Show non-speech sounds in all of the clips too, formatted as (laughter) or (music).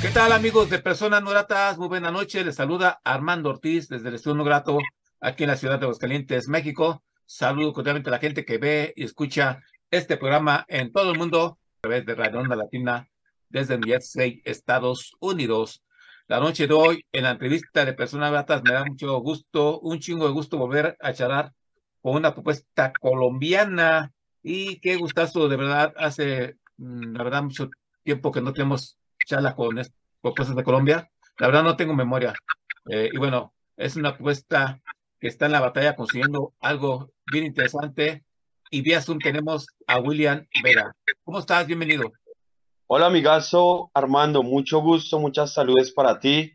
¿Qué tal amigos de Personas No Gratas? Muy buena noche. Les saluda Armando Ortiz desde el Estudio No Grato aquí en la ciudad de Aguascalientes, México. Saludo cordialmente a la gente que ve y escucha este programa en todo el mundo a través de Radio Onda Latina desde New Estados Unidos. La noche de hoy, en la entrevista de Personas Gratas, me da mucho gusto, un chingo de gusto volver a charlar con una propuesta colombiana y qué gustazo, de verdad, hace, mm, la verdad, mucho tiempo que no tenemos charla con, con cosas de Colombia. La verdad no tengo memoria. Eh, y bueno, es una propuesta que está en la batalla consiguiendo algo bien interesante. Y vía Zoom tenemos a William Vera. ¿Cómo estás? Bienvenido. Hola, amigazo Armando. Mucho gusto, muchas saludes para ti,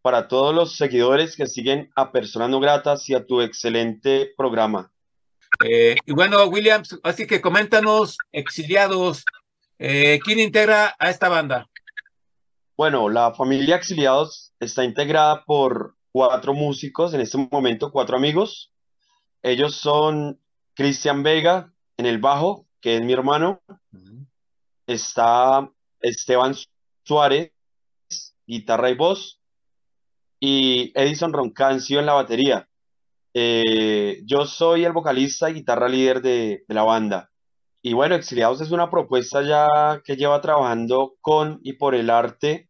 para todos los seguidores que siguen a Personas No Gratas y a tu excelente programa. Eh, y bueno, William, así que coméntanos, exiliados, eh, ¿quién integra a esta banda? Bueno, la familia Exiliados está integrada por cuatro músicos, en este momento cuatro amigos. Ellos son Cristian Vega en el bajo, que es mi hermano. Está Esteban Suárez, guitarra y voz. Y Edison Roncancio en la batería. Eh, yo soy el vocalista y guitarra líder de, de la banda. Y bueno, Exiliados es una propuesta ya que lleva trabajando con y por el arte.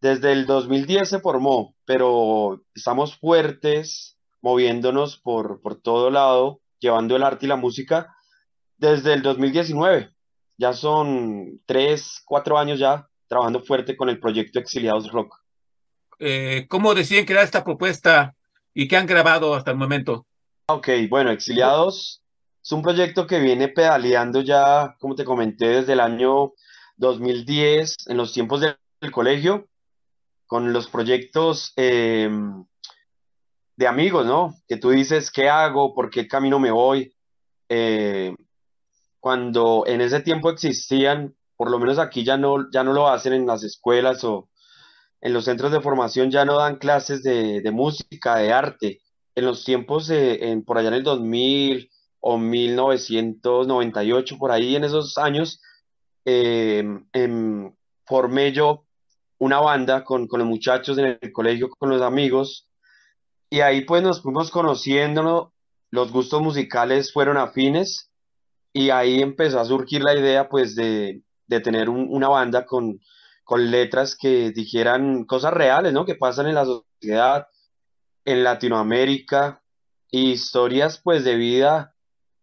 Desde el 2010 se formó, pero estamos fuertes, moviéndonos por, por todo lado, llevando el arte y la música desde el 2019. Ya son tres, cuatro años ya trabajando fuerte con el proyecto Exiliados Rock. Eh, ¿Cómo deciden crear esta propuesta y qué han grabado hasta el momento? Ok, bueno, Exiliados es un proyecto que viene pedaleando ya, como te comenté, desde el año 2010, en los tiempos del, colegio, con los proyectos eh, de amigos, ¿no? Que tú dices, ¿qué hago? ¿Por qué camino me voy? Eh, cuando en ese tiempo existían, por lo menos aquí ya no, ya no lo hacen en las escuelas o en los centros de formación, ya no dan clases de, de música, de arte. En los tiempos, de, en, por allá en el 2000, o 1998, por ahí en esos años, eh, em, formé yo una banda con, con, los muchachos en el colegio, con los amigos, y ahí pues nos fuimos conociendo, los gustos musicales fueron afines, y ahí empezó a surgir la idea pues de, de tener un, una banda con, con letras que dijeran cosas reales, ¿no? Que pasan en la sociedad, en Latinoamérica, historias pues de vida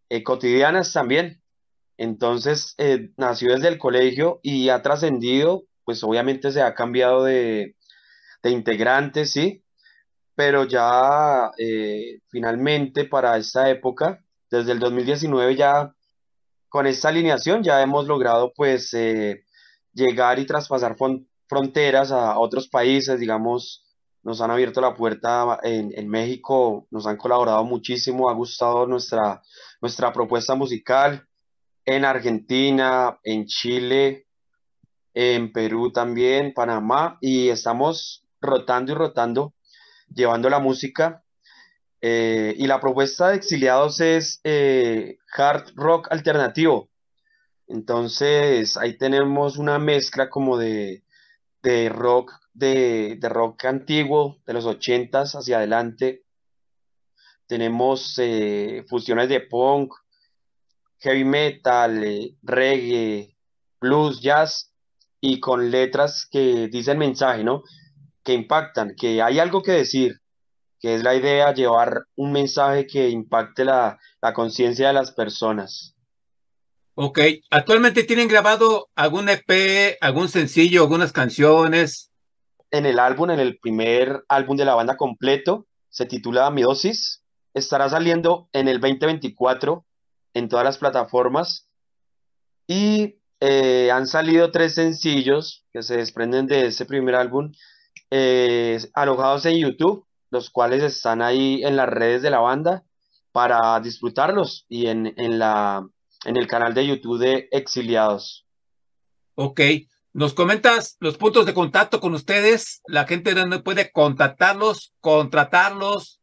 eh, cotidianas también. Entonces, eh, nació desde el colegio y ha trascendido, pues obviamente se ha cambiado de, de integrantes, sí, pero ya eh, finalmente para esta época, desde el 2019 ya con esta alineación ya hemos logrado pues llegar y traspasar fronteras a otros países, digamos, nos han abierto la puerta en, en, México, nos han colaborado muchísimo, ha gustado nuestra, nuestra propuesta musical en Argentina, en Chile, en Perú también, Panamá, y estamos rotando y rotando, llevando la música. Eh, y la propuesta de Exiliados es eh, hard rock alternativo. Entonces, ahí tenemos una mezcla como de, de rock de, rock antiguo, de los ochentas hacia adelante. Tenemos eh, fusiones de punk, heavy metal, eh, reggae, blues, jazz y con letras que dicen mensaje, ¿no? Que impactan, que hay algo que decir, que es la idea llevar un mensaje que impacte la, la conciencia de las personas. Ok, ¿actualmente tienen grabado algún EP, algún sencillo, algunas canciones? en el álbum, en el primer álbum de la banda completo, se titula Mi Dosis. Estará saliendo en el 2024 en todas las plataformas. Y eh, han salido tres sencillos que se desprenden de ese primer álbum, eh, alojados en YouTube, los cuales están ahí en las redes de la banda para disfrutarlos y en, en, la, en el canal de YouTube de Exiliados. Ok, nos comentas los puntos de contacto con ustedes, la gente donde puede contactarlos, contratarlos,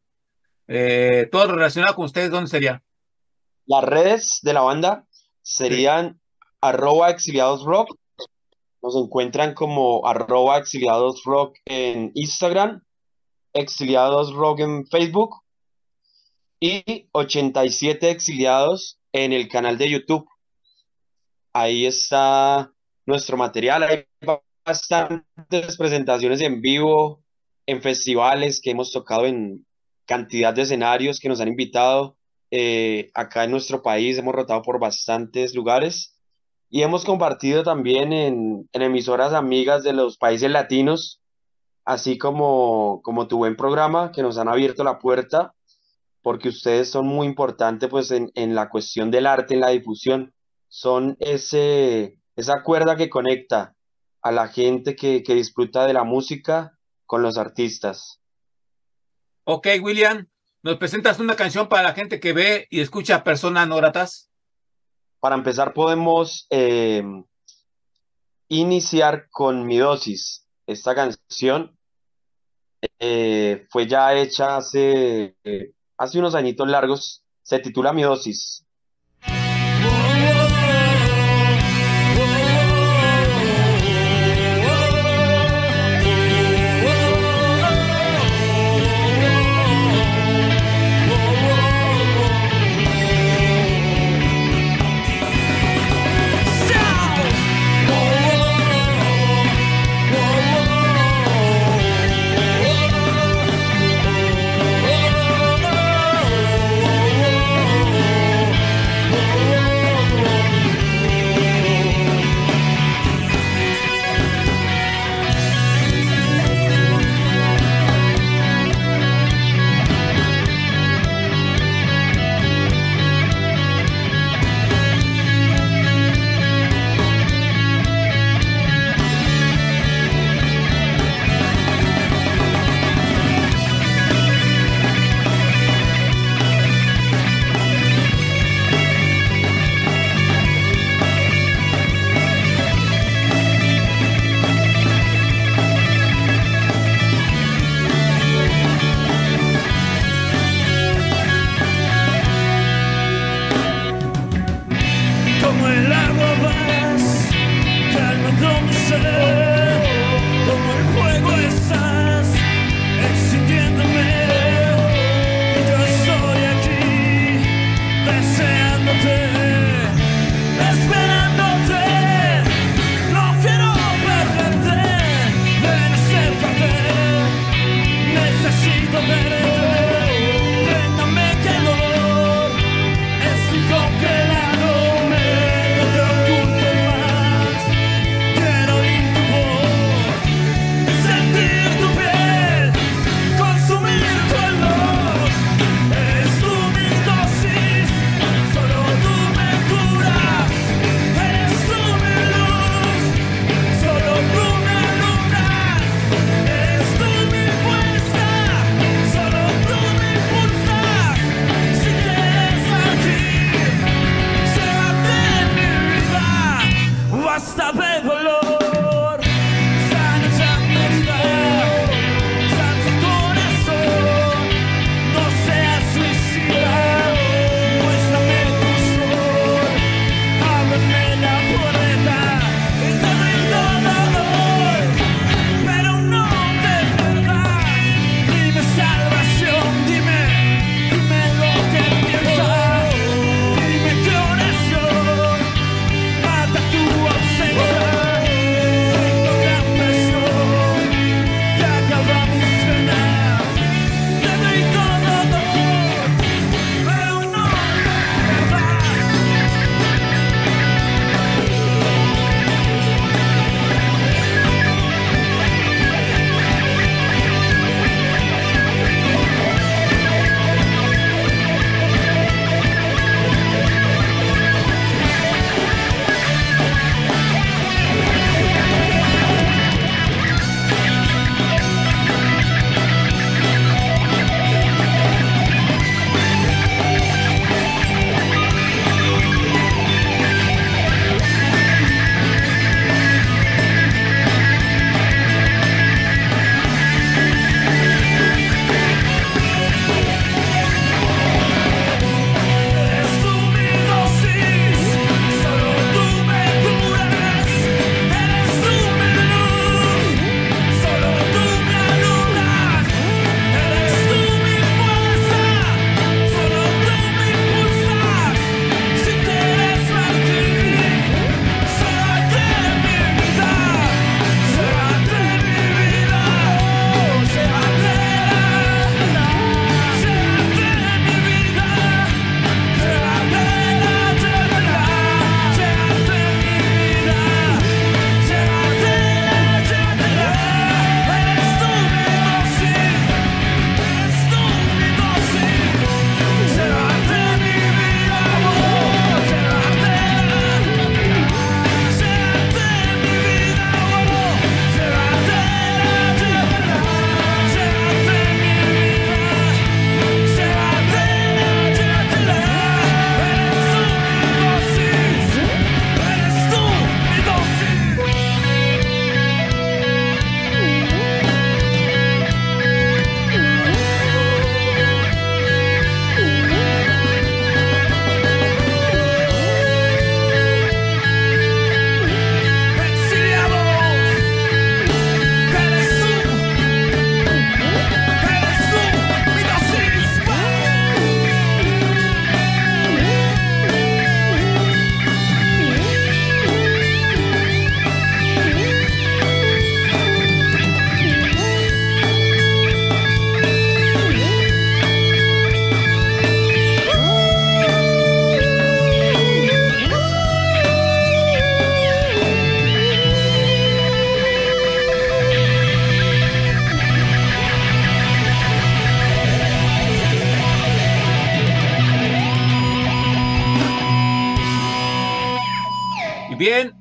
eh, todo relacionado con ustedes, ¿dónde sería? Las redes de la banda serían arroba exiliados rock. Nos encuentran como arroba exiliados rock en Instagram, exiliados rock en Facebook y 87 exiliados en el canal de YouTube. Ahí está nuestro material. Hay bastantes presentaciones en vivo, en festivales que hemos tocado en cantidad de escenarios que nos han invitado. Eh, acá en nuestro país hemos rotado por bastantes lugares y hemos compartido también en, emisoras amigas de los países latinos, así como, como tu buen programa, que nos han abierto la puerta, porque ustedes son muy importantes pues, en, en la cuestión del arte, en la difusión. Son ese, esa cuerda que conecta a la gente que, que disfruta de la música con los artistas. Ok, William, ¿nos presentas una canción para la gente que ve y escucha personas no gratas? Para empezar, podemos eh, iniciar con Mi Dosis. Esta canción eh, fue ya hecha hace, hace unos añitos largos. Se titula Mi Dosis.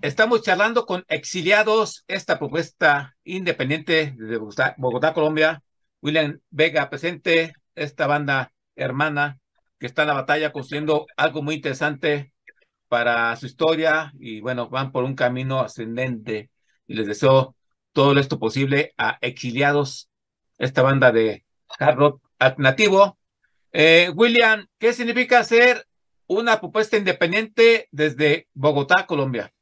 Estamos charlando con Exiliados, esta propuesta independiente de Bogotá, Colombia. William Vega presente, esta banda hermana que está en la batalla construyendo algo muy interesante para su historia y bueno, van por un camino ascendente y les deseo todo esto posible a Exiliados, esta banda de hard rock alternativo. Eh, William, ¿qué significa ser una propuesta independiente desde Bogotá, Colombia?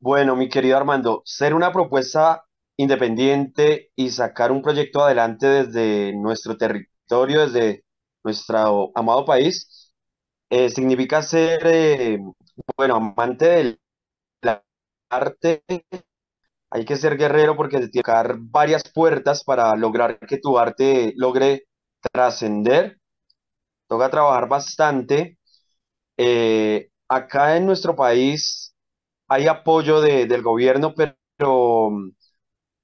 Bueno, mi querido Armando, ser una propuesta independiente y sacar un proyecto adelante desde nuestro territorio, desde nuestro amado país, eh, significa ser, eh, bueno, amante del arte. Hay que ser guerrero porque se tiene que varias puertas para lograr que tu arte logre trascender. Toca trabajar bastante. Eh, acá en nuestro país hay apoyo del gobierno, pero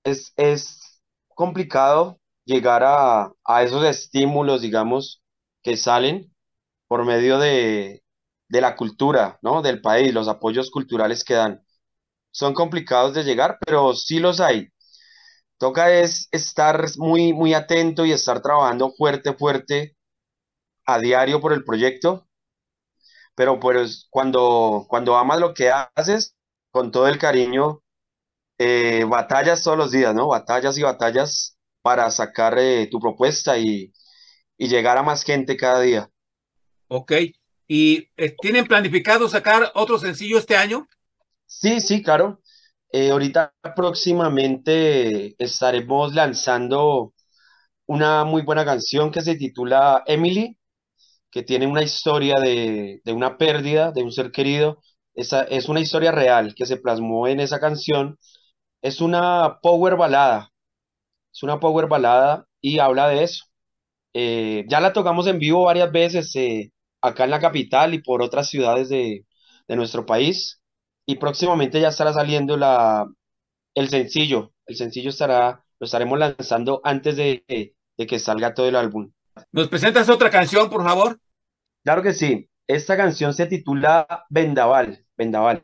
es, es complicado llegar a, a esos estímulos, digamos, que salen por medio de, de la cultura, ¿no? Del país, los apoyos culturales que dan. Son complicados de llegar, pero sí los hay. Toca es estar muy, muy atento y estar trabajando fuerte, fuerte a diario por el proyecto. Pero pues cuando, cuando amas lo que haces, con todo el cariño, eh, batallas todos los días, ¿no? Batallas y batallas para sacar eh, tu propuesta y, y llegar a más gente cada día. Ok. ¿Y eh, tienen planificado sacar otro sencillo este año? Sí, sí, claro. Ahorita próximamente estaremos lanzando una muy buena canción que se titula Emily, que tiene una historia de, de una pérdida de un ser querido. Esa, es una historia real que se plasmó en esa canción. Es una power balada. Es una power balada y habla de eso. Eh, ya la tocamos en vivo varias veces eh, acá en la capital y por otras ciudades de, de nuestro país y próximamente ya estará saliendo la, el sencillo. El sencillo estará, lo estaremos lanzando antes de, de que salga todo el álbum. ¿Nos presentas otra canción, por favor? Claro que sí. Esta canción se titula Vendaval. Vendaval.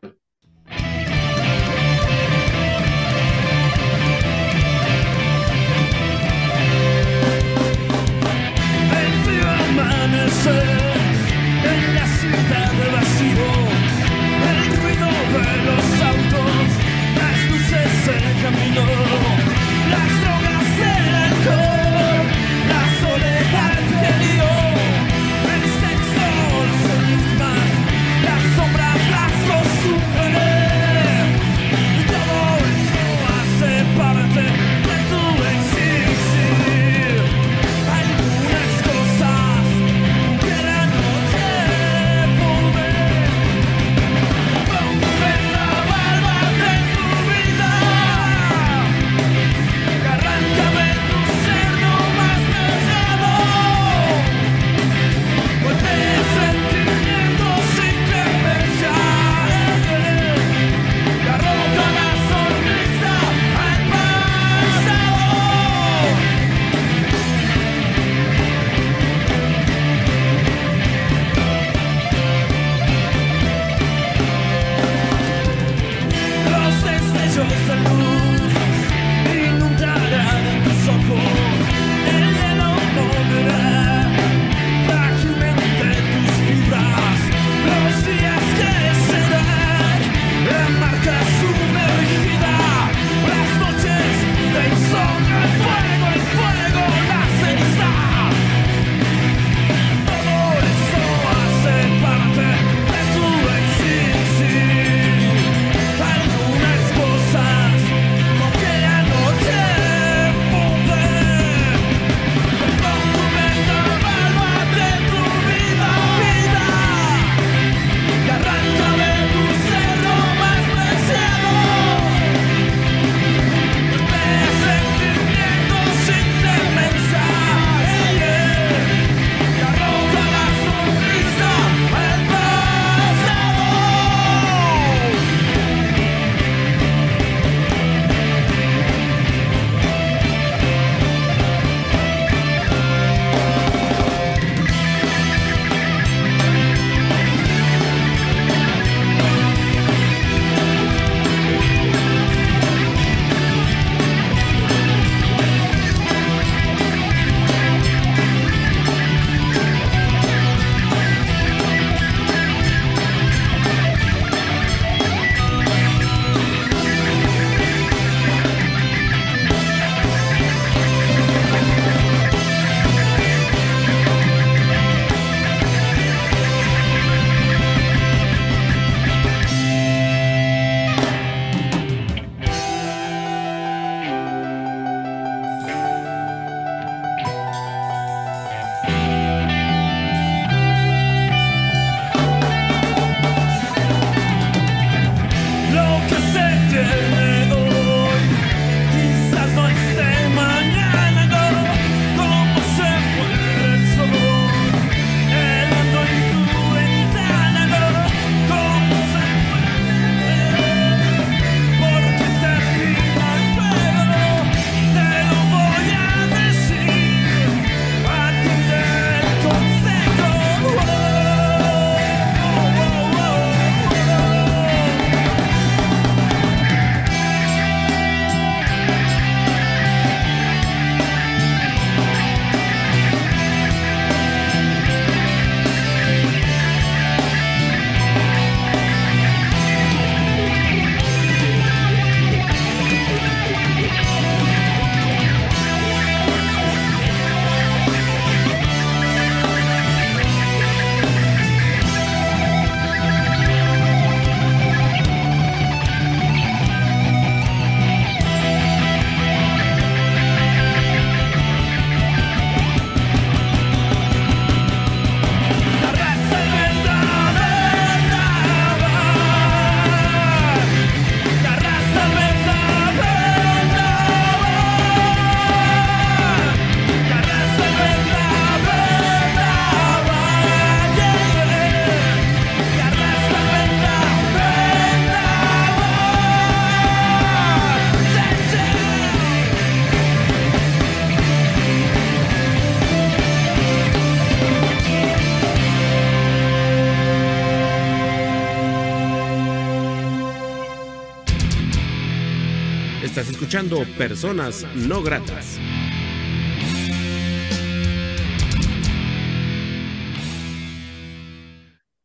Estás escuchando Personas No Gratas.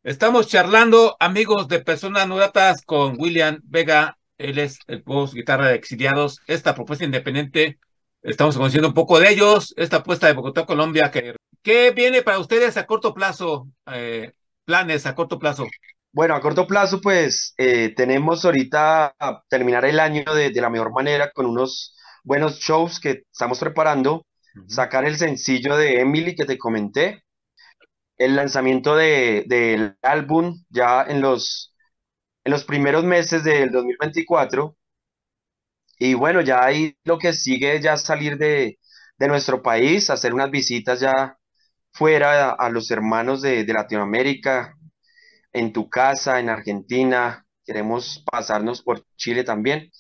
Estamos charlando, amigos de Personas No Gratas, con William Vega. Él es el voz guitarra de Exiliados. Esta propuesta independiente, estamos conociendo un poco de ellos. Esta apuesta de Bogotá, Colombia. que ¿Qué viene para ustedes a corto plazo? Eh, planes a corto plazo. Bueno, a corto plazo, pues eh, tenemos ahorita a terminar el año de, de la mejor manera con unos buenos shows que estamos preparando. Sacar el sencillo de Emily que te comenté. El lanzamiento de, del álbum ya en los, en los primeros meses del 2024. Y bueno, ya ahí lo que sigue es ya salir de, de nuestro país, hacer unas visitas ya fuera a, a los hermanos de, de Latinoamérica, en tu casa, en Argentina, queremos pasarnos por Chile también.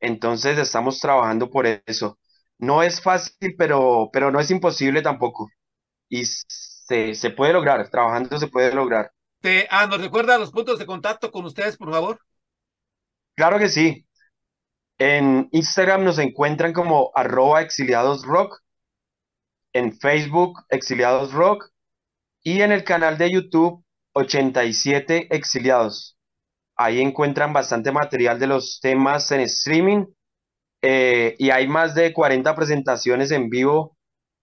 Entonces estamos trabajando por eso. No es fácil, pero, pero no es imposible tampoco. Y se, se puede lograr, trabajando se puede lograr. Te, ah, ¿nos recuerda los puntos de contacto con ustedes, por favor? Claro que sí. En Instagram nos encuentran como arroba exiliados rock, en Facebook exiliados rock y en el canal de YouTube 87 exiliados. Ahí encuentran bastante material de los temas en streaming eh, y hay más de 40 presentaciones en vivo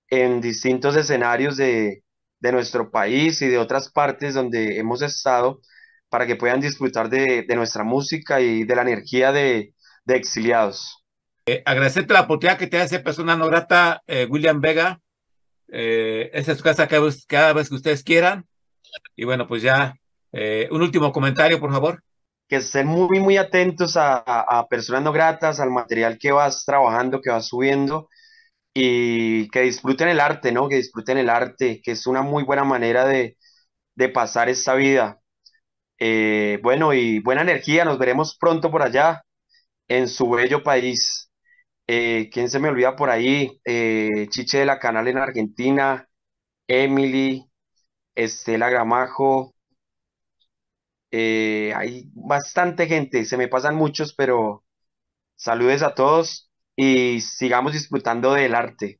en distintos escenarios de, de nuestro país y de otras partes donde hemos estado para que puedan disfrutar de, de nuestra música y de la energía de, de exiliados. Eh, agradecerte la oportunidad que te hace persona no grata, eh, William Vega. Eh, esta es su casa cada vez, cada vez que ustedes quieran. Y bueno, pues ya, eh, un último comentario, por favor. Que estén muy, muy atentos a, personas no gratas, al material que vas trabajando, que vas subiendo y que disfruten el arte, ¿no? Que disfruten el arte, que es una muy buena manera de, de pasar esta vida. Eh, bueno, y buena energía, nos veremos pronto por allá, en su bello país. Eh, ¿quién se me olvida por ahí? Eh, Chiche de la Canal en Argentina, Emily, Estela Gramajo. eh, hay bastante gente, se me pasan muchos, pero saludes a todos y sigamos disfrutando del arte.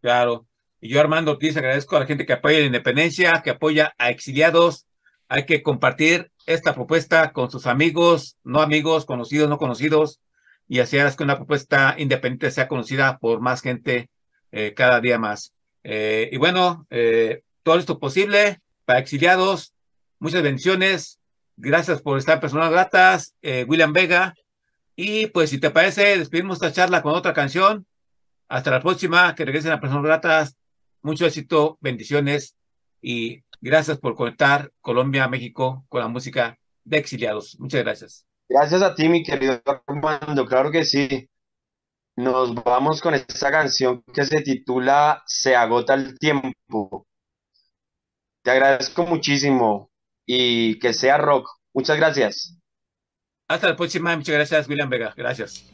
Claro. Y yo, Armando Ortiz, agradezco a la gente que apoya la independencia, que apoya a exiliados. Hay que compartir esta propuesta con sus amigos, no amigos, conocidos, no conocidos, y así harás que una propuesta independiente sea conocida por más gente eh, cada día más. Eh, y bueno, todo esto posible para exiliados. Muchas bendiciones. Gracias por estar personas gratas, eh, William Vega. Y pues si te parece, despedimos esta charla con otra canción. Hasta la próxima, que regresen a personas gratas. Mucho éxito, bendiciones y gracias por conectar Colombia, México con la música de exiliados. Muchas gracias. Gracias a ti, mi querido Armando, claro que sí. Nos vamos con esta canción que se titula Se agota el tiempo. Te agradezco muchísimo y que sea rock. Muchas gracias. Hasta la próxima. Muchas gracias, William Vega. Gracias.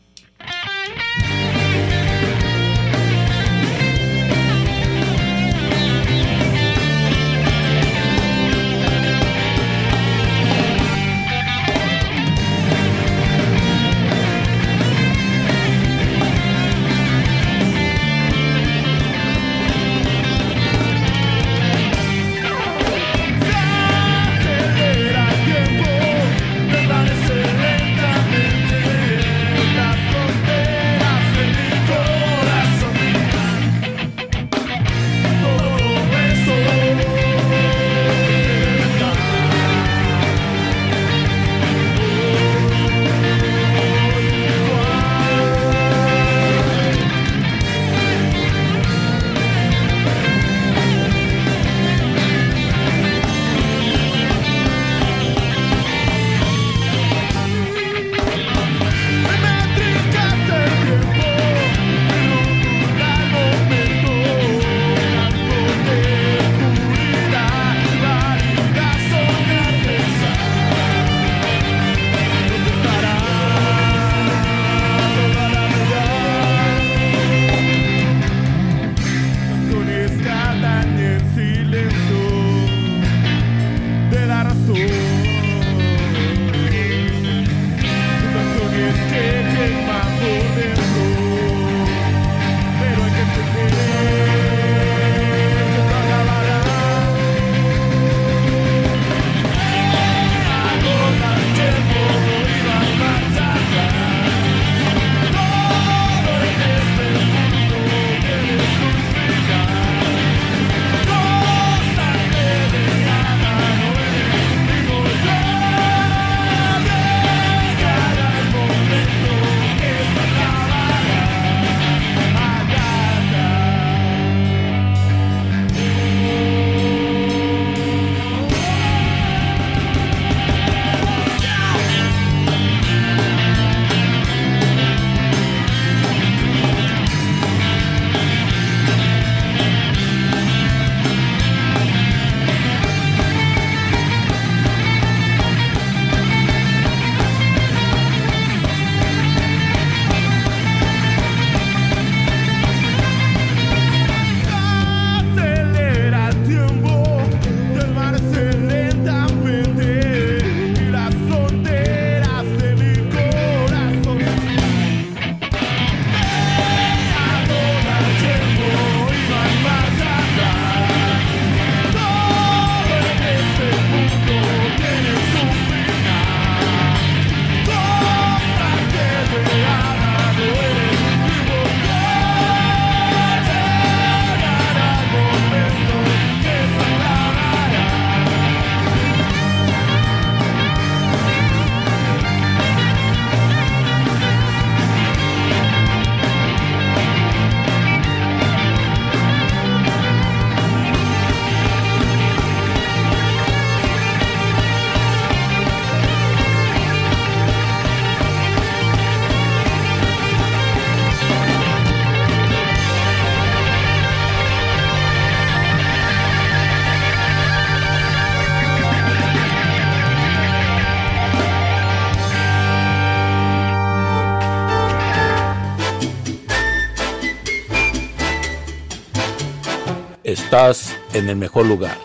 Estás en el mejor lugar.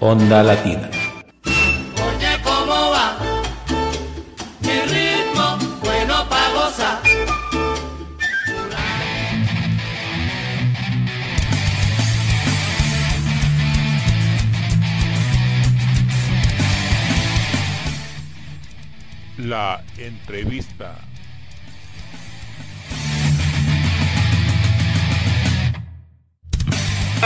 Onda Latina. Oye, ¿cómo va? Mi ritmo, bueno pa' gozar. La entrevista.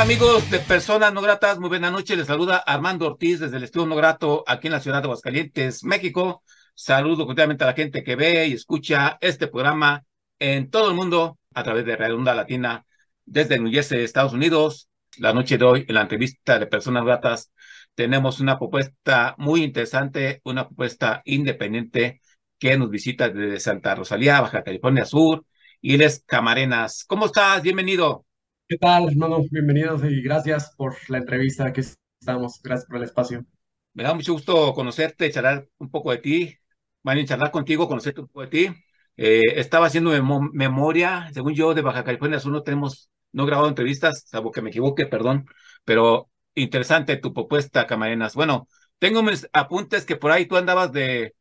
Amigos de Personas No Gratas, muy buena noche. Les saluda Armando Ortiz desde el Estudio No Grato aquí en la ciudad de Aguascalientes, México. Saludo cordialmente a la gente que ve y escucha este programa en todo el mundo a través de Redonda Latina desde New Jersey, Estados Unidos. La noche de hoy, en la entrevista de Personas Gratas, tenemos una propuesta muy interesante, una propuesta independiente que nos visita desde Santa Rosalía, Baja California Sur, y él es Camarenas. ¿Cómo estás? Bienvenido. ¿Qué tal, hermano? Bienvenidos y gracias por la entrevista que estamos. Gracias por el espacio. Me da mucho gusto conocerte, charlar un poco de ti. A charlar contigo, conocerte un poco de ti. Eh, estaba haciendo memo memoria, según yo, de Baja California Sur no tenemos, no grabado entrevistas, salvo que me equivoque, perdón, pero interesante tu propuesta, Camarenas. Bueno, tengo mis apuntes que por ahí tú andabas de,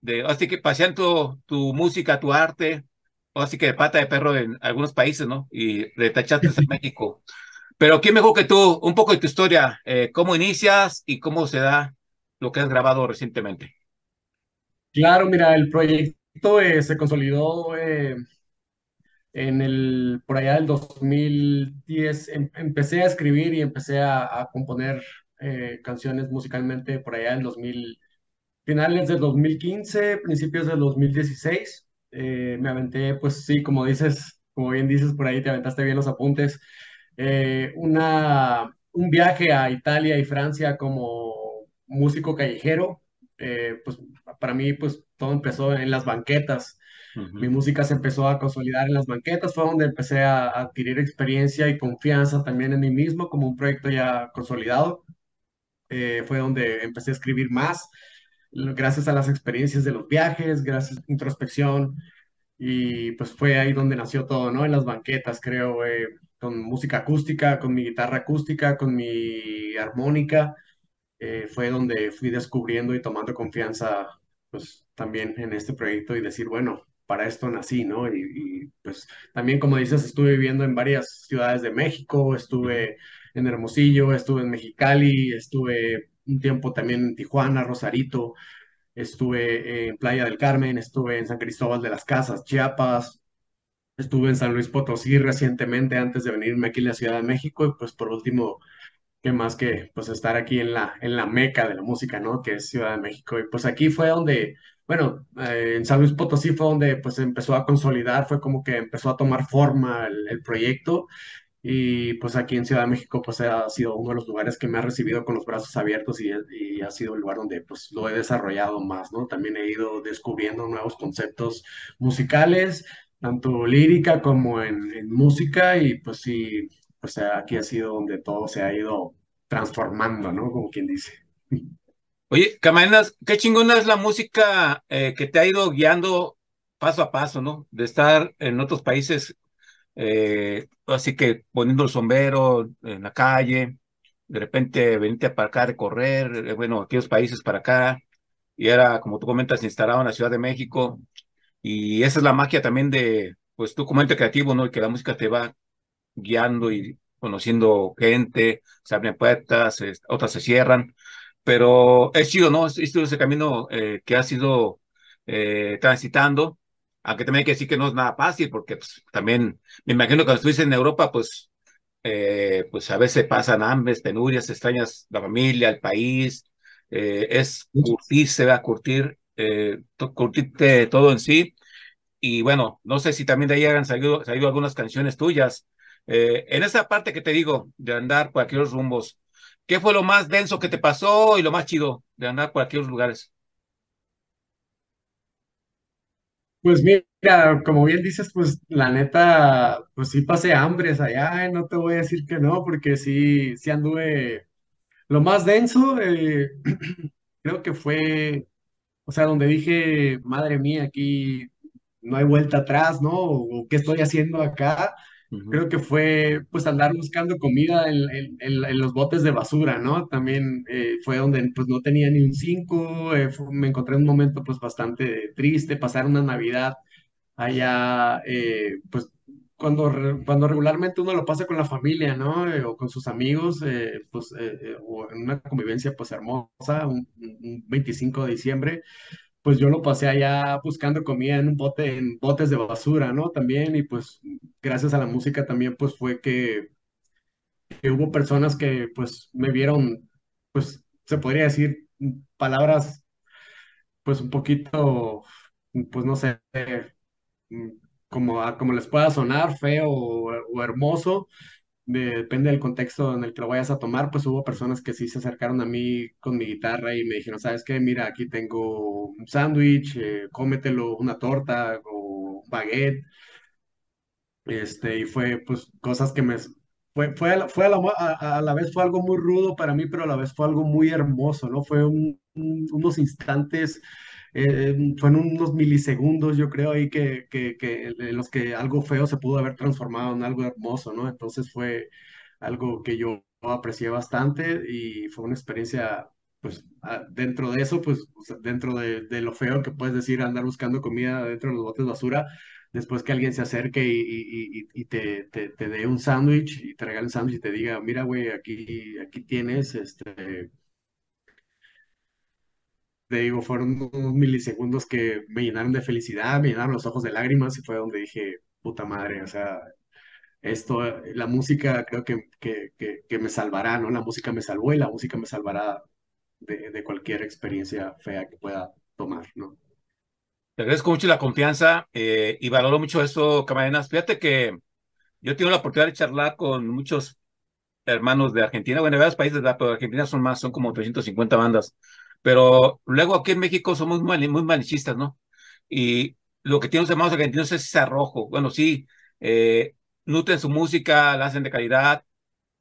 de así que paseando tu música, tu arte, así que de pata de perro en algunos países, ¿no? Y retachaste en (laughs) México. Pero ¿quién mejor que tú? Un poco de tu historia, eh, cómo inicias y cómo se da lo que has grabado recientemente. Claro, mira, el proyecto eh, se consolidó eh, en el, por allá del 2010. Em, empecé a escribir y empecé a, a componer canciones musicalmente por allá del 2000, finales del 2015, principios del 2016. Eh, me aventé, pues sí, como dices, como bien dices, por ahí te aventaste bien los apuntes. Eh, una, un viaje a Italia y Francia como músico callejero, eh, pues para mí, pues todo empezó en las banquetas. Uh -huh. Mi música se empezó a consolidar en las banquetas, fue donde empecé a, a adquirir experiencia y confianza también en mí mismo como un proyecto ya consolidado. Eh, fue donde empecé a escribir más gracias a las experiencias de los viajes, gracias a introspección, y pues fue ahí donde nació todo, ¿no? En las banquetas, creo, eh, con música acústica, con mi guitarra acústica, con mi armónica, eh, fue donde fui descubriendo y tomando confianza, pues también en este proyecto y decir, bueno, para esto nací, ¿no? Y, y pues también, como dices, estuve viviendo en varias ciudades de México, estuve en Hermosillo, estuve en Mexicali, estuve un tiempo también en Tijuana, Rosarito, estuve en Playa del Carmen, estuve en San Cristóbal de las Casas, Chiapas, estuve en San Luis Potosí recientemente antes de venirme aquí a la Ciudad de México y pues por último, qué más que pues estar aquí en la, en la meca de la música, ¿no? Que es Ciudad de México y pues aquí fue donde, bueno, eh, en San Luis Potosí fue donde pues empezó a consolidar, fue como que empezó a tomar forma el proyecto y pues aquí en Ciudad de México pues ha sido uno de los lugares que me ha recibido con los brazos abiertos y, y, ha sido el lugar donde pues lo he desarrollado más, ¿no? También he ido descubriendo nuevos conceptos musicales, tanto lírica como en, en música y pues sí, pues aquí ha sido donde todo se ha ido transformando, ¿no? Como quien dice. Oye, Camarenas, qué chingona es la música eh, que te ha ido guiando paso a paso, ¿no? De estar en otros países eh, así que poniendo el sombrero en la calle, de repente venirte para acá a recorrer, eh, bueno, aquellos países para acá, y era, como tú comentas, instalado en la Ciudad de México, y esa es la magia también de, pues tú como ente creativo, ¿no? Y que la música te va guiando y conociendo gente, se abren puertas, otras se cierran, pero es chido, ¿no? Es, es ese camino eh, que has ido eh, transitando, aunque también hay que decir que no es nada fácil, porque pues, también me imagino que cuando estuviste en Europa, pues, eh, pues a veces pasan hambres, penurias, extrañas la familia, el país, eh, es curtirse, va a curtir, eh, curtirte todo en sí. Y bueno, no sé si también de ahí han salido, salido algunas canciones tuyas. Eh, en esa parte que te digo, de andar por aquellos rumbos, ¿qué fue lo más denso que te pasó y lo más chido de andar por aquellos lugares? Pues mira, como bien dices, pues la neta, pues sí pasé hambres allá, eh, no te voy a decir que no, porque sí, sí anduve lo más denso, eh, (clears throat) creo que fue, o sea, donde dije, madre mía, aquí no hay vuelta atrás, ¿no? O, ¿qué estoy haciendo acá? Creo que fue pues andar buscando comida en, en- en- los botes de basura, ¿no? También eh, fue donde pues no tenía ni un 5, me encontré en un momento pues bastante triste, pasar una Navidad allá, eh, pues cuando, cuando regularmente uno lo pasa con la familia, ¿no? Eh, o con sus amigos, eh, pues eh, eh, o en una convivencia pues hermosa, un, un 25 de diciembre pues yo lo pasé allá buscando comida en un bote, en botes de basura, ¿no? También, y pues gracias a la música también, pues fue que, que hubo personas que pues me vieron, pues se podría decir palabras, pues un poquito, pues no sé, mm, como, como les pueda sonar, feo o, o hermoso, de- depende del contexto en el que lo vayas a tomar, pues hubo personas que sí se acercaron a mí con mi guitarra y me dijeron, ¿sabes qué? Mira, aquí tengo un sándwich, eh, cómetelo, una torta o un baguette. Este, y fue pues cosas que me... Fue, fue, a la, fue a la, a- a la vez fue algo muy rudo para mí, pero a la vez fue algo muy hermoso, ¿no? Fue un- un- unos instantes, eh, fueron unos milisegundos, yo creo, ahí que, que, que en los que algo feo se pudo haber transformado en algo hermoso, ¿no? Entonces fue algo que yo aprecié bastante y fue una experiencia, pues, a- dentro de eso, pues, dentro de, de lo feo que puedes decir andar buscando comida dentro de los botes de basura después que alguien se acerque y, y- y- y te, te, te dé un sándwich y te regale un sándwich y te diga, mira, güey, aquí, aquí tienes, este, te digo, fueron unos milisegundos que me llenaron de felicidad, me llenaron los ojos de lágrimas y fue donde dije, puta madre, o sea, esto, la música creo que, que, que, que me salvará, ¿no? La música me salvó y la música me salvará de, de cualquier experiencia fea que pueda tomar, ¿no? Te agradezco mucho la confianza eh, y valoro mucho eso, camaradas. Fíjate que yo tengo la oportunidad de charlar con muchos hermanos de Argentina, bueno, de varios países, ¿verdad? pero Argentina son más, son como 350 bandas. Pero luego aquí en México somos muy, muy malichistas, ¿no? Y lo que tienen los hermanos argentinos es ese arrojo. Bueno, sí, eh, nutren su música, la hacen de calidad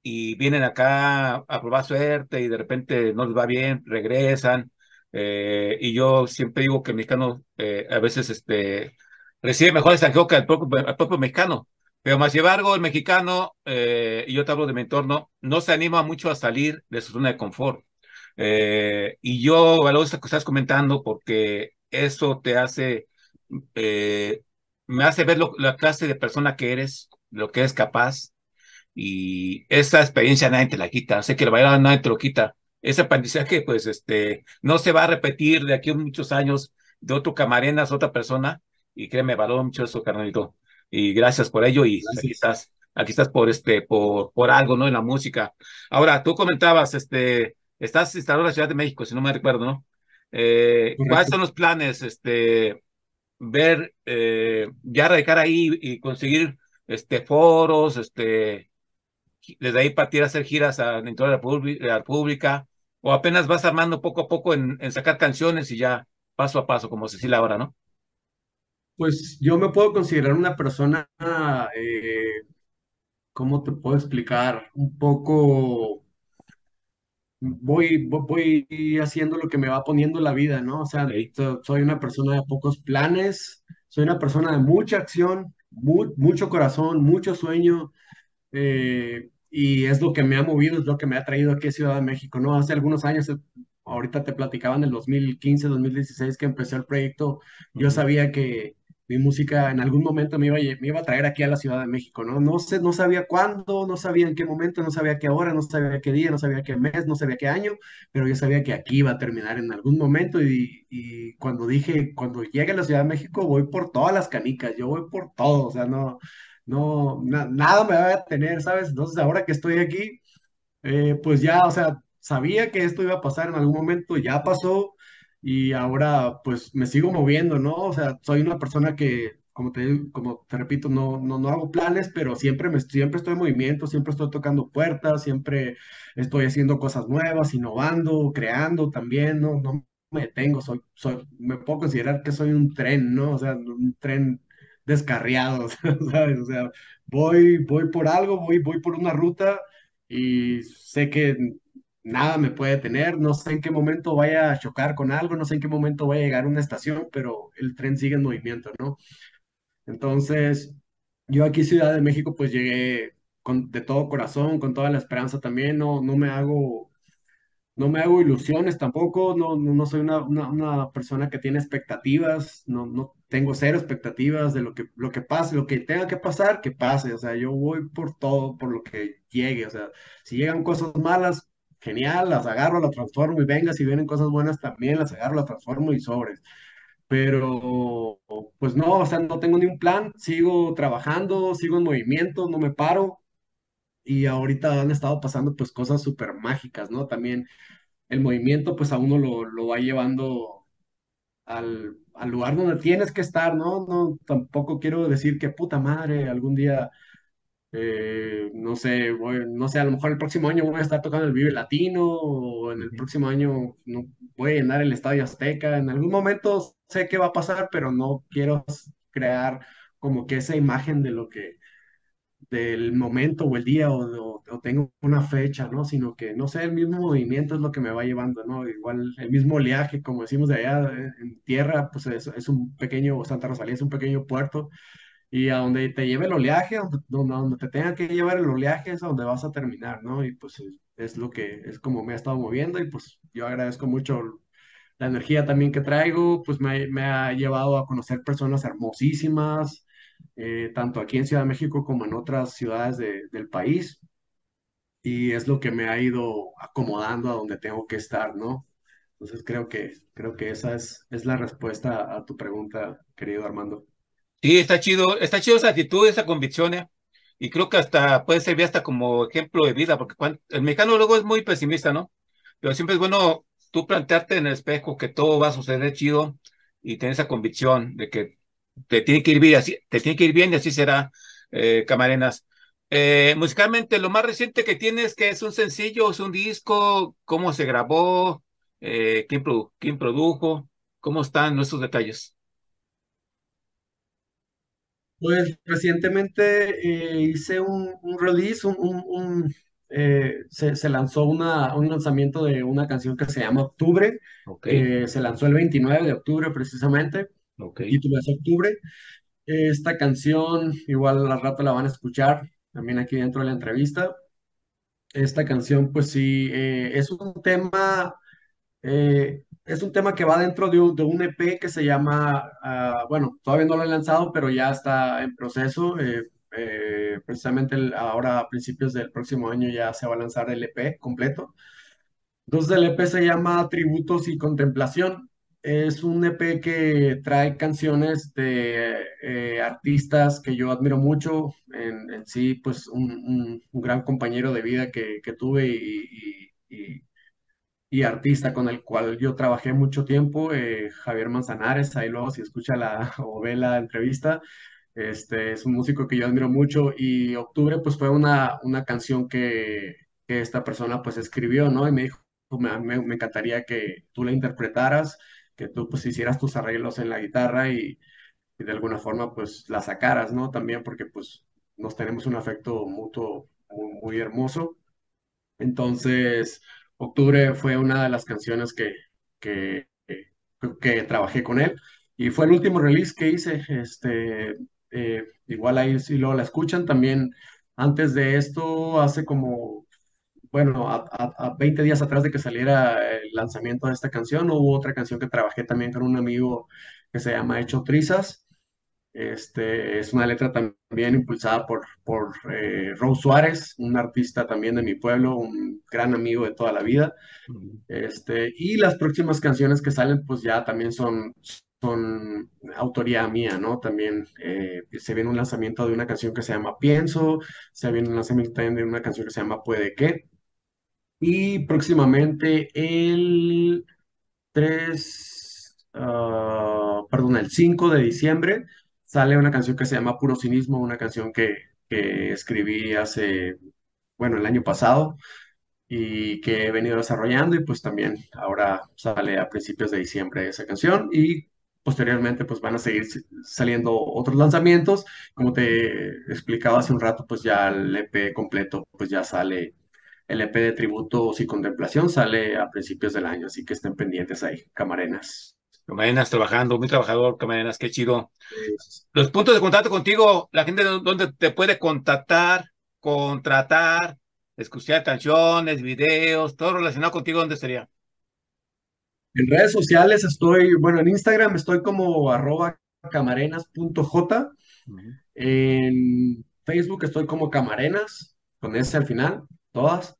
y vienen acá a probar suerte y de repente no les va bien, regresan. eh, y yo siempre digo que el mexicano eh, a veces este, recibe mejor extranjero que el propio, el propio mexicano. Pero más embargo, el mexicano, eh, y yo te hablo de mi entorno, no se anima mucho a salir de su zona de confort. Eh, y yo valoro esto que estás comentando porque eso te hace, eh, me hace ver lo- la clase de persona que eres, lo que eres capaz y esa experiencia nadie te la quita, sé que la bailar nadie te lo quita. Ese aprendizaje, pues, este, no se va a repetir de aquí a muchos años de otro camarenas, otra persona, y créeme, valoro mucho eso, carnalito. Y gracias por ello, y aquí Gracias. estás, aquí estás por este, por, por algo, ¿no? En la música. Ahora, tú comentabas, este, estás instalado en la Ciudad de México, si no me recuerdo, ¿no? Eh, ¿cuáles son los planes? Este, ver, eh, ya radicar ahí y conseguir, este, foros, este, desde ahí partir a hacer giras a, dentro de la, República, de la República, o apenas vas armando poco a poco en, en sacar canciones y ya paso a paso, como Cecilia ahora, ¿no? Pues yo me puedo considerar una persona, eh, ¿cómo te puedo explicar? Un poco, voy, vo- voy haciendo lo que me va poniendo la vida, ¿no? O sea, soy una persona de pocos planes, soy una persona de mucha acción, mu- mucho corazón, mucho sueño, eh, y es lo que me ha movido, es lo que me ha traído aquí a Ciudad de México, ¿no? Hace algunos años, eh, ahorita te platicaban del 2015, 2016 que empecé el proyecto, yo sabía que mi música en algún momento me iba, a me iba a traer aquí a la Ciudad de México, ¿no? No sé, no sabía cuándo, no sabía en qué momento, no sabía qué hora, no sabía qué día, no sabía qué mes, no sabía qué año, pero yo sabía que aquí iba a terminar en algún momento y, y cuando dije, cuando llegue a la Ciudad de México voy por todas las canicas, yo voy por todo, o sea, no no, na- nada me va a detener, ¿sabes? Entonces, ahora que estoy aquí, eh, pues ya, o sea, sabía que esto iba a pasar en algún momento, ya pasó y ahora pues me sigo moviendo, ¿no? O sea, soy una persona que, como te, como te repito, no, no, no hago planes, pero siempre, me, siempre estoy en movimiento, siempre estoy tocando puertas, siempre estoy haciendo cosas nuevas, innovando, creando también, ¿no? No me detengo, soy, soy, me puedo considerar que soy un tren, ¿no? O sea, un tren descarriado, (laughs) ¿sabes? O sea, voy, voy por algo, voy, voy por una ruta y sé que nada me puede detener, no sé en qué momento vaya a chocar con algo, no sé en qué momento vaya a llegar a una estación, pero el tren sigue en movimiento, ¿no? Entonces, yo aquí Ciudad de México pues llegué con, de todo corazón, con toda la esperanza también, no, no me hago no me hago ilusiones tampoco, no, no, soy una, una, una persona que tiene expectativas, no, no tengo cero expectativas de lo que, lo que pase, lo que tenga que pasar, que pase, o sea, yo voy por todo, por lo que llegue, o sea, si llegan cosas malas, genial, las agarro, las transformo y venga, si vienen cosas buenas también, las agarro, las transformo y sobres. Pero, pues no, o sea, no tengo ni un plan, sigo trabajando, sigo en movimiento, no me paro, y ahorita han estado pasando pues cosas súper mágicas, ¿no? También el movimiento pues a uno lo, lo va llevando al, al, lugar donde tienes que estar, ¿no? No, tampoco quiero decir que puta madre, algún día, eh, no sé, voy, no sé, a lo mejor el próximo año voy a estar tocando el Vive Latino o en el próximo año no, voy a llenar el Estadio Azteca, en algún momento sé qué va a pasar, pero no quiero crear como que esa imagen de lo que del momento o el día o, o, tengo una fecha, ¿no? Sino que, no sé, el mismo movimiento es lo que me va llevando, ¿no? Igual el mismo oleaje, como decimos de allá en tierra, pues es, es un pequeño, Santa Rosalía es un pequeño puerto y a donde te lleve el oleaje, donde, donde, te tenga que llevar el oleaje es a donde vas a terminar, ¿no? Y pues es, lo que, es como me ha estado moviendo y pues yo agradezco mucho la energía también que traigo, pues me, me ha llevado a conocer personas hermosísimas, eh, tanto aquí en Ciudad de México como en otras ciudades de, del país. Y es lo que me ha ido acomodando a donde tengo que estar, ¿no? Entonces creo que, creo que esa es, es la respuesta a tu pregunta, querido Armando. Sí, está chido, está chido esa actitud, esa convicción, ¿eh? Y creo que hasta puede servir hasta como ejemplo de vida, porque el mexicano luego es muy pesimista, ¿no? Pero siempre es bueno tú plantearte en el espejo que todo va a suceder chido y tener esa convicción de que te tiene que ir bien, así, te tiene que ir bien y así será, eh, Camarenas. Eh, musicalmente, lo más reciente que tienes, que es un sencillo, es un disco, cómo se grabó, eh, quién, produ quién produjo, cómo están nuestros detalles. Pues recientemente eh, hice un, un, release, un, un eh, se, se, lanzó una, un lanzamiento de una canción que se llama Octubre, okay. eh, se lanzó el 29 de octubre precisamente, okay. título es Octubre. Esta canción, igual al rato la van a escuchar, también aquí dentro de la entrevista. Esta canción, pues sí, eh, es un tema, es un tema que va dentro de de un EP que se llama, uh, bueno, todavía no lo he lanzado, pero ya está en proceso. Eh, eh, precisamente ahora a principios del próximo año ya se va a lanzar el EP completo. Entonces el EP se llama Tributos y Contemplación. Es un EP que trae canciones de eh, artistas que yo admiro mucho, en, en sí, pues un, un, gran compañero de vida que, que tuve y, y, artista con el cual yo trabajé mucho tiempo, eh, Javier Manzanares, ahí luego si escucha la (laughs) o ve la entrevista, este, es un músico que yo admiro mucho y Octubre pues fue una, una canción que, que esta persona pues escribió, ¿no? Y me dijo, me, me, encantaría que tú la interpretaras que tú pues hicieras tus arreglos en la guitarra y, y, de alguna forma pues la sacaras, ¿no? También porque pues nos tenemos un afecto mutuo muy hermoso. Entonces, Octubre fue una de las canciones que, que, trabajé con él y fue el último release que hice. Este, eh, igual ahí si lo la escuchan también. Antes de esto, hace como bueno, a, a, a, 20 días atrás de que saliera el lanzamiento de esta canción, hubo otra canción que trabajé también con un amigo que se llama Hecho Trizas. Este, es una letra también impulsada por, por eh, Rose Suárez, un artista también de mi pueblo, un gran amigo de toda la vida. Este, y las próximas canciones que salen, pues ya también son, son autoría mía, ¿no? También eh, se viene un lanzamiento de una canción que se llama Pienso, se viene un lanzamiento también de una canción que se llama Puede que. Y próximamente el 3, uh, perdón, el 5 de diciembre sale una canción que se llama Puro Cinismo, una canción que, que escribí hace, bueno, el año pasado y que he venido desarrollando y pues también ahora sale a principios de diciembre esa canción y posteriormente pues van a seguir saliendo otros lanzamientos. Como te explicaba hace un rato, pues ya el EP completo pues ya sale el EP de tributos y contemplación sale a principios del año, así que estén pendientes ahí, camarenas. Camarenas trabajando, muy trabajador, Camarenas, qué chido. Los puntos de contacto contigo, la gente donde te puede contactar, contratar, escuchar canciones, videos, todo relacionado contigo, ¿dónde sería? En redes sociales estoy, bueno, en Instagram estoy como arroba camarenas.j. En Facebook estoy como camarenas, con ese al final, todas.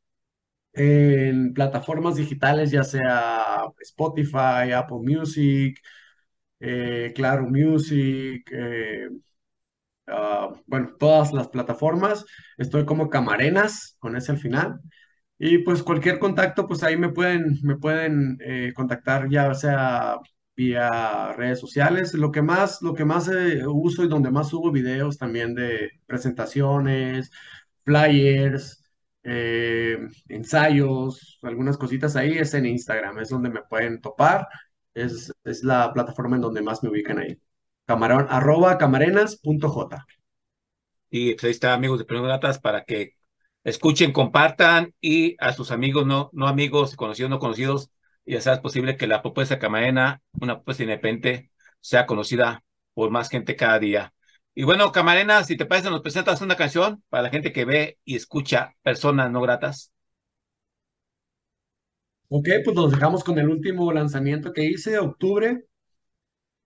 En plataformas digitales, ya sea Spotify, Apple Music, eh, Claro Music, eh, ah, bueno, todas las plataformas. Estoy como camarenas, con ese al final. Y pues cualquier contacto, pues ahí me pueden, me pueden eh, contactar ya sea vía redes sociales. Lo que más, lo que más eh, uso y donde más subo videos también de presentaciones, flyers, eh, ensayos, algunas cositas ahí es en Instagram, es donde me pueden topar. Es, es la plataforma en donde más me ubican ahí. Camarón, arroba camarenas.j. Y pues ahí está, amigos de Premio Gratas, para que escuchen, compartan y a sus amigos, no, no amigos, conocidos, no conocidos, ya sea posible que la propuesta camarena, una propuesta independiente, sea conocida por más gente cada día. Y bueno, Camarena, si te parece, nos presentas una canción para la gente que ve y escucha personas no gratas. Ok, pues nos dejamos con el último lanzamiento que hice, octubre.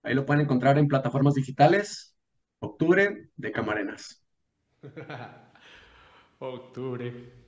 Ahí lo pueden encontrar en plataformas digitales. Octubre de Camarenas. (laughs) Octubre.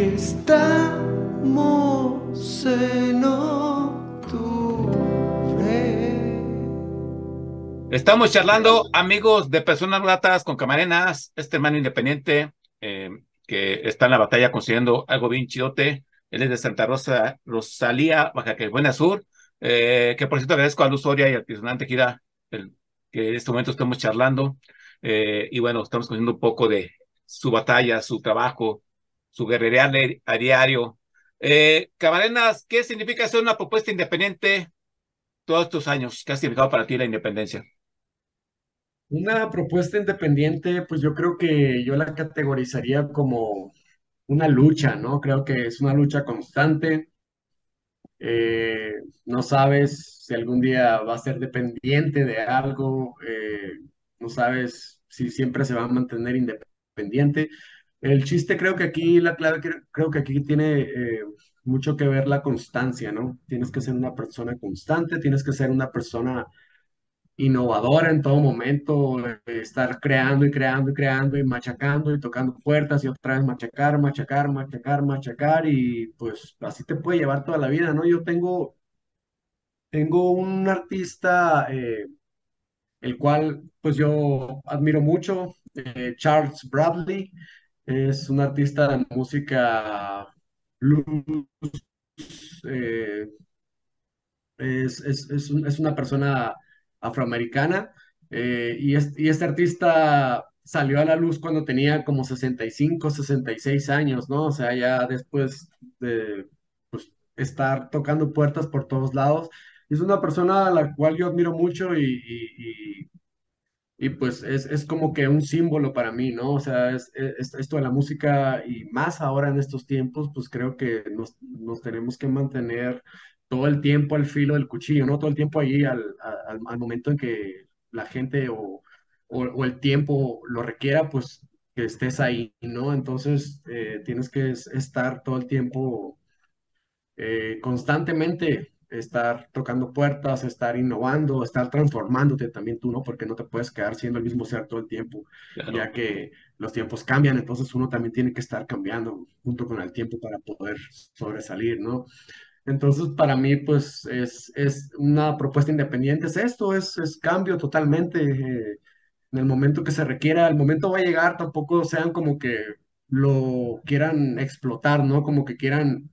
Estamos en octubre. Estamos charlando, amigos de Personas Gratas con Camarenas, este hermano independiente eh, que está en la batalla consiguiendo algo bien chidote. Él es de Santa Rosa, Rosalía, Baja California Sur. Eh, que por cierto agradezco a Luz Soria y al Pisonante Gira que en este momento estamos charlando. Eh, y bueno, estamos conociendo un poco de su batalla, su trabajo, su guerrerear a diario. Eh, ¿qué significa ser una propuesta independiente todos estos años? ¿Qué ha significado para ti la independencia? Una propuesta independiente, pues yo creo que yo la categorizaría como una lucha, ¿no? Creo que es una lucha constante. Eh, no sabes si algún día va a ser dependiente de algo, eh, no sabes si siempre se va a mantener independiente. El chiste creo que aquí, la clave cre- creo que aquí tiene eh, mucho que ver la constancia, ¿no? Tienes que ser una persona constante, tienes que ser una persona innovadora en todo momento, eh, estar creando y creando y creando y machacando y tocando puertas y otra vez machacar, machacar, machacar, machacar y pues así te puede llevar toda la vida, ¿no? Yo tengo, tengo un artista, eh, el cual pues yo admiro mucho, eh, Charles Bradley, es un artista de música blues, eh, es, es, es, un- es una persona afroamericana eh, y, y este artista salió a la luz cuando tenía como sesenta sesenta y cinco sesenta y seis años, ¿no? O sea, ya después de pues, estar tocando puertas por todos lados. Es una persona a la cual yo admiro mucho y, y- pues es, es como que un símbolo para mí, ¿no? O sea, es, es- esto de la música y más ahora en estos tiempos, pues creo que nos, nos tenemos que mantener todo el tiempo al filo del cuchillo, ¿no? Todo el tiempo allí al, al, momento en que la gente o, o, el tiempo lo requiera, pues que estés ahí, ¿no? Entonces, eh, tienes que es- estar todo el tiempo eh, constantemente estar tocando puertas, estar innovando, estar transformándote también tú, ¿no? Porque no te puedes quedar siendo el mismo ser todo el tiempo, Claro. ya que los tiempos cambian, entonces uno también tiene que estar cambiando junto con el tiempo para poder sobresalir, ¿no? Entonces, para mí, pues, es, es una propuesta independiente, es esto, es, es cambio totalmente. eh, en el momento que se requiera, el momento va a llegar, tampoco sean como que lo quieran explotar, ¿no? Como que quieran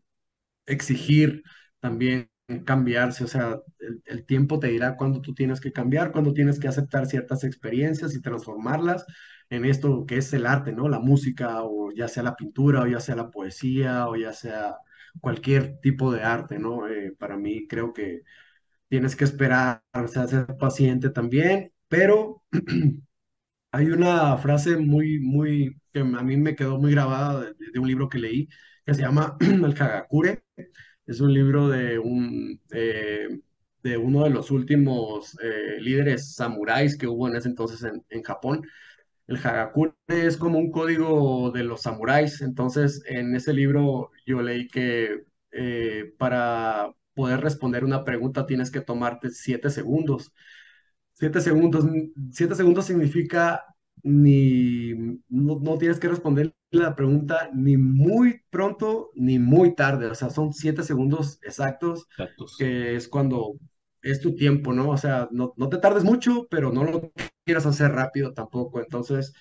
exigir también cambiarse, o sea, el, el tiempo te dirá cuándo tú tienes que cambiar, cuándo tienes que aceptar ciertas experiencias y transformarlas en esto que es el arte, ¿no? La música, o ya sea la pintura, o ya sea la poesía, o ya sea cualquier tipo de arte, ¿no? Eh, para mí creo que tienes que esperar, o sea, ser paciente también, pero (clears throat) hay una frase muy, muy, que a mí me quedó muy grabada de, de un libro que leí, que se llama (clears throat) El Hagakure. Es un libro de, un, eh, de uno de los últimos eh, líderes samuráis que hubo en ese entonces en, en Japón. El Hagakure es como un código de los samuráis. Entonces, en ese libro yo leí que eh, para poder responder una pregunta tienes que tomarte siete segundos. Siete segundos, siete segundos significa ni, no, no tienes que responder la pregunta ni muy pronto ni muy tarde, o sea, son siete segundos exactos, Exactos. que es cuando es tu tiempo, ¿no? O sea, no, no te tardes mucho, pero no lo quieras hacer rápido tampoco. Entonces,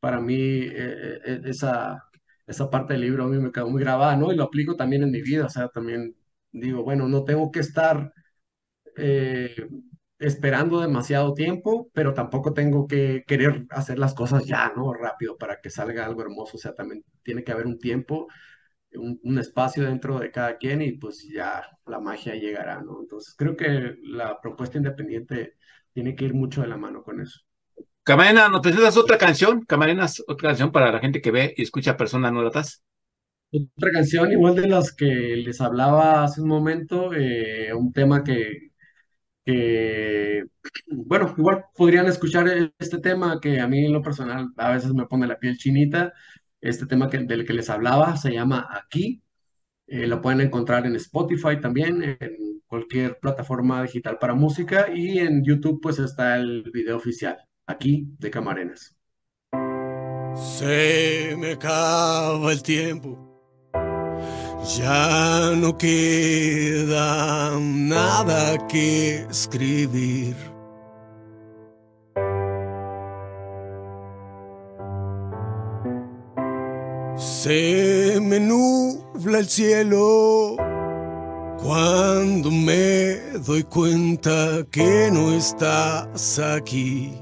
para mí, eh, eh, esa, esa parte del libro a mí me quedó muy grabada, ¿no? Y lo aplico también en mi vida, o sea, también digo, bueno, no tengo que estar eh, esperando demasiado tiempo, pero tampoco tengo que querer hacer las cosas ya, ¿no? Rápido para que salga algo hermoso. O sea, también tiene que haber un tiempo, un, un espacio dentro de cada quien y pues ya la magia llegará, ¿no? Entonces creo que la propuesta independiente tiene que ir mucho de la mano con eso. Camarena, ¿nos presentas otra canción? Camarenas, otra canción para la gente que ve y escucha personas no gratas. Otra canción, igual de las que les hablaba hace un momento, eh, un tema que, que, bueno, igual podrían escuchar este tema que a mí en lo personal a veces me pone la piel chinita. Este tema que, del que les hablaba se llama Aquí. Eh, lo pueden encontrar en Spotify también, en cualquier plataforma digital para música y en YouTube pues está el video oficial, Aquí de Camarenas. Se me acaba el tiempo. Ya no queda nada que escribir. Se me nubla el cielo cuando me doy cuenta que no estás aquí.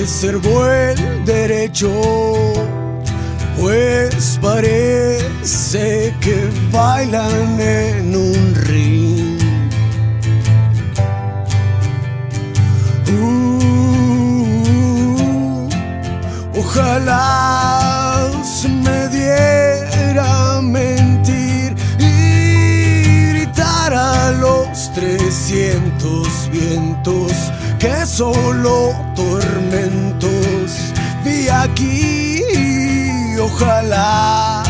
Reservo el derecho, pues parece que bailan en un ring. Uh, ojalá me diera mentir y gritar a los trescientos vientos que solo tormentos vi aquí. Ojalá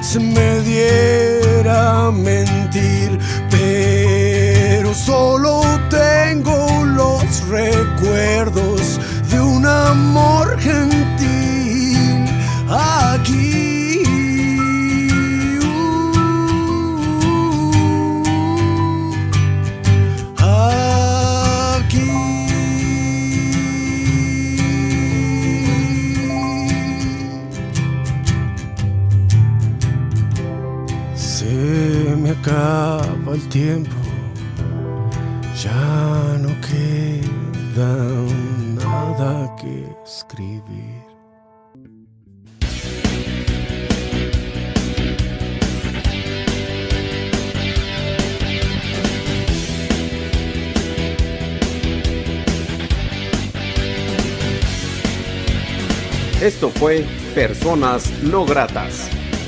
se me diera mentir, pero solo tengo los recuerdos de un amor gentil aquí. Acaba el tiempo ya no queda nada que escribir. Esto fue Personas No Gratas,